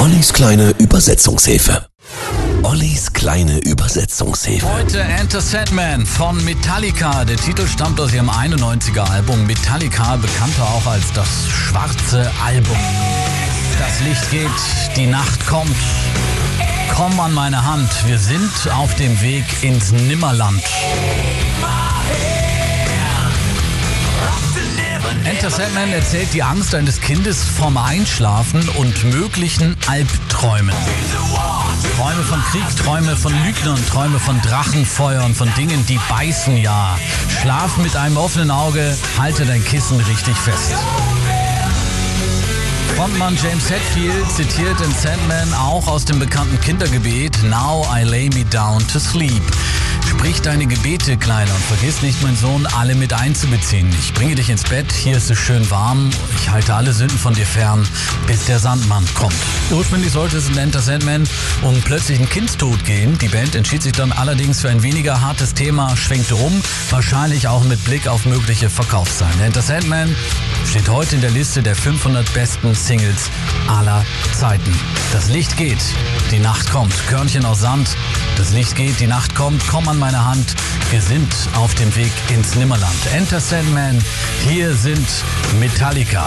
Ollis kleine Übersetzungshilfe. Ollis kleine Übersetzungshilfe. Heute Enter Sandman von Metallica. Der Titel stammt aus ihrem 91er Album Metallica, bekannter auch als das schwarze Album. Das Licht geht, die Nacht kommt. Komm an meine Hand, wir sind auf dem Weg ins Nimmerland. Enter Sandman erzählt die Angst eines Kindes vom Einschlafen und möglichen Albträumen. Träume von Krieg, Träume von Lügnern, Träume von Drachenfeuern, von Dingen, die beißen ja. Schlaf mit einem offenen Auge, halte dein Kissen richtig fest. Frontmann James Hetfield zitiert in Sandman auch aus dem bekannten Kindergebet Now I lay me down to sleep. Sprich deine Gebete, Kleiner, und vergiss nicht, mein Sohn, alle mit einzubeziehen. Ich bringe dich ins Bett, hier ist es schön warm, ich halte alle Sünden von dir fern, bis der Sandmann kommt. Ursprünglich sollte es in Enter Sandman um plötzlichen Kindstod gehen. Die Band entschied sich dann allerdings für ein weniger hartes Thema, schwenkte um, wahrscheinlich auch mit Blick auf mögliche Verkaufszahlen. Enter Sandman steht heute in der Liste der 500 besten Singles aller Zeiten. Das Licht geht, die Nacht kommt. Körnchen aus Sand, das Licht geht, die Nacht kommt. Komm an meine Hand, wir sind auf dem Weg ins Nimmerland. Enter Sandman, hier sind Metallica.